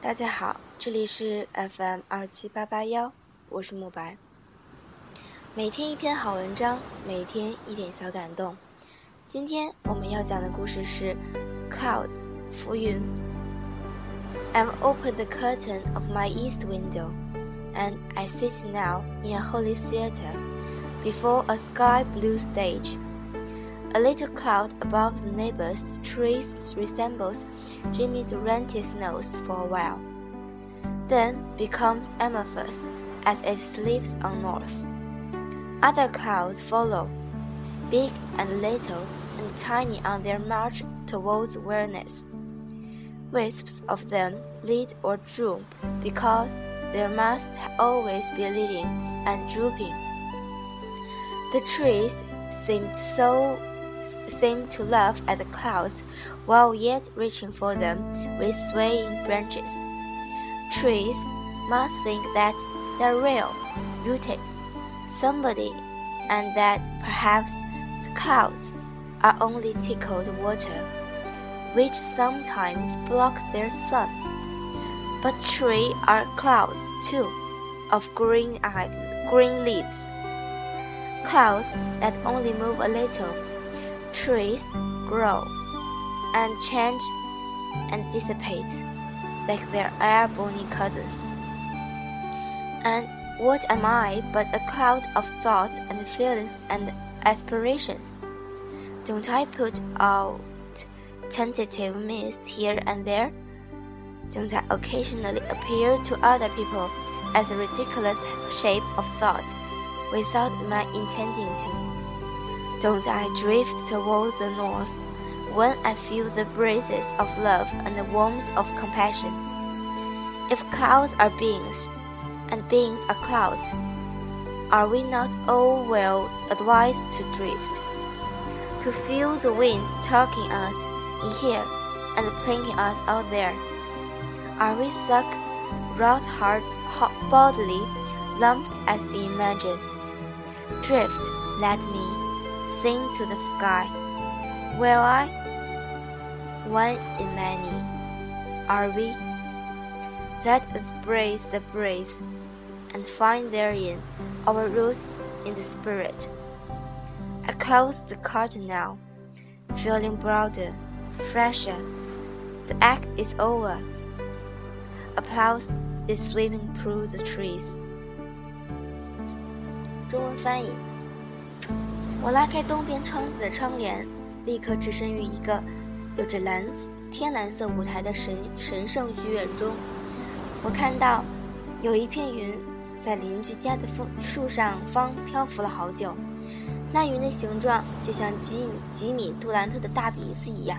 大家好，这里是 FM 二七八八幺，我是慕白。每天一篇好文章，每天一点小感动。今天我们要讲的故事是 Clouds 浮云。I've opened the curtain of my east window, and I sit now in a holy theater before a sky blue stage. A little cloud above the neighbor's trees resembles Jimmy Durante's nose for a while, then becomes amorphous as it slips on north. Other clouds follow, big and little and tiny on their march towards awareness. Wisps of them lead or droop because there must always be leading and drooping. The trees seemed so seem to laugh at the clouds while yet reaching for them with swaying branches. Trees must think that they're real, rooted, somebody, and that perhaps the clouds are only tickled water, which sometimes block their sun. But trees are clouds too, of green, green leaves. Clouds that only move a little trees grow and change and dissipate like their air-bony cousins. And what am I but a cloud of thoughts and feelings and aspirations? Don't I put out tentative mist here and there? Don't I occasionally appear to other people as a ridiculous shape of thought without my intending to? Don't I drift towards the north when I feel the breezes of love and the warmth of compassion? If clouds are beings, and beings are clouds, are we not all well advised to drift? To feel the wind talking us in here and planking us out there? Are we suck, wrought hard, hot bodily, lumped as we imagine? Drift, let me sing to the sky. Will I? One in many. Are we? Let us brace the breeze and find therein our roots in the spirit. I close the curtain now, feeling broader, fresher. The act is over. Applause is sweeping through the trees. 中文翻译。 我拉开东边窗子的窗帘，立刻置身于一个有着蓝天蓝色舞台的神神圣剧院中。我看到有一片云在邻居家的枫树上方漂浮了好久，那云的形状就像吉米吉米杜兰特的大鼻子一样。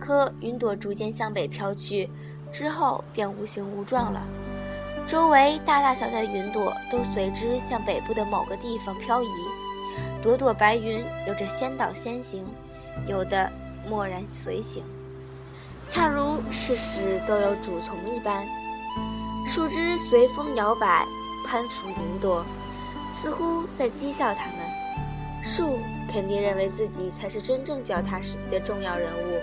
可云朵逐渐向北飘去，之后便无形无状了。周围大大小小的云朵都随之向北部的某个地方漂移。朵朵白云有着先导先行，有的默然随行，恰如事事都有主从一般。树枝随风摇摆，攀附云朵，似乎在讥笑他们。树肯定认为自己才是真正脚踏实地的重要人物，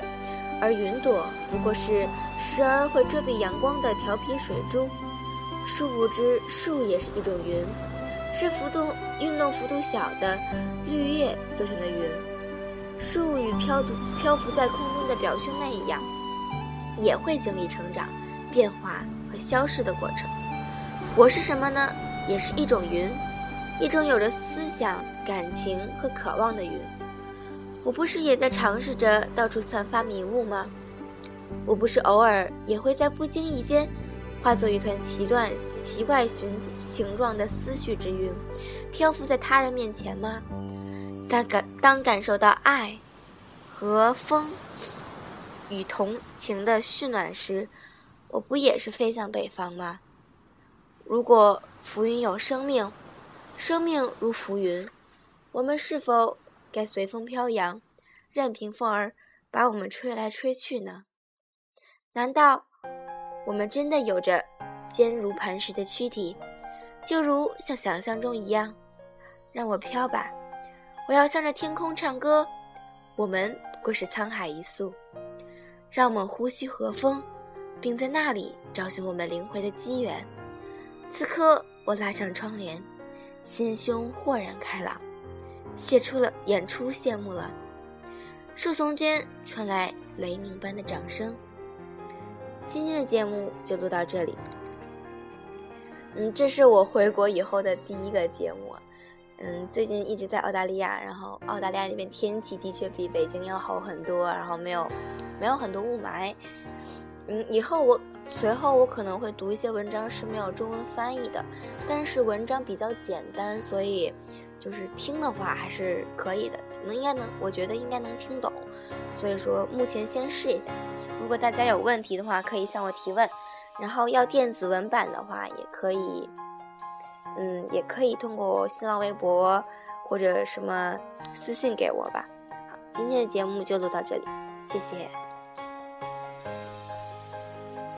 而云朵不过是时而会遮蔽阳光的调皮水珠。殊不知，树也是一种云。是浮动、运动幅度小的绿叶做成的云。树与漂浮漂浮在空中的表兄妹一样，也会经历成长、变化和消逝的过程。我是什么呢？也是一种云，一种有着思想、感情和渴望的云。我不是也在尝试着到处散发迷雾吗？我不是偶尔也会在不经意间。化作一团奇乱、奇怪形形状的思绪之云，漂浮在他人面前吗？当感当感受到爱和风与同情的煦暖时，我不也是飞向北方吗？如果浮云有生命，生命如浮云，我们是否该随风飘扬，任凭风儿把我们吹来吹去呢？难道？我们真的有着坚如磐石的躯体，就如像想象中一样。让我飘吧，我要向着天空唱歌。我们不过是沧海一粟。让我们呼吸和风，并在那里找寻我们灵魂的机缘。此刻，我拉上窗帘，心胸豁然开朗，谢出了演出谢幕了。树丛间传来雷鸣般的掌声。今天的节目就录到这里。嗯，这是我回国以后的第一个节目。嗯，最近一直在澳大利亚，然后澳大利亚那边天气的确比北京要好很多，然后没有没有很多雾霾。嗯，以后我随后我可能会读一些文章是没有中文翻译的，但是文章比较简单，所以就是听的话还是可以的，能应该能，我觉得应该能听懂。所以说目前先试一下，如果大家有问题的话可以向我提问，然后要电子文版的话也可以。嗯，也可以通过新浪微博或者什么私信给我吧。好，今天的节目就录到这里，谢谢。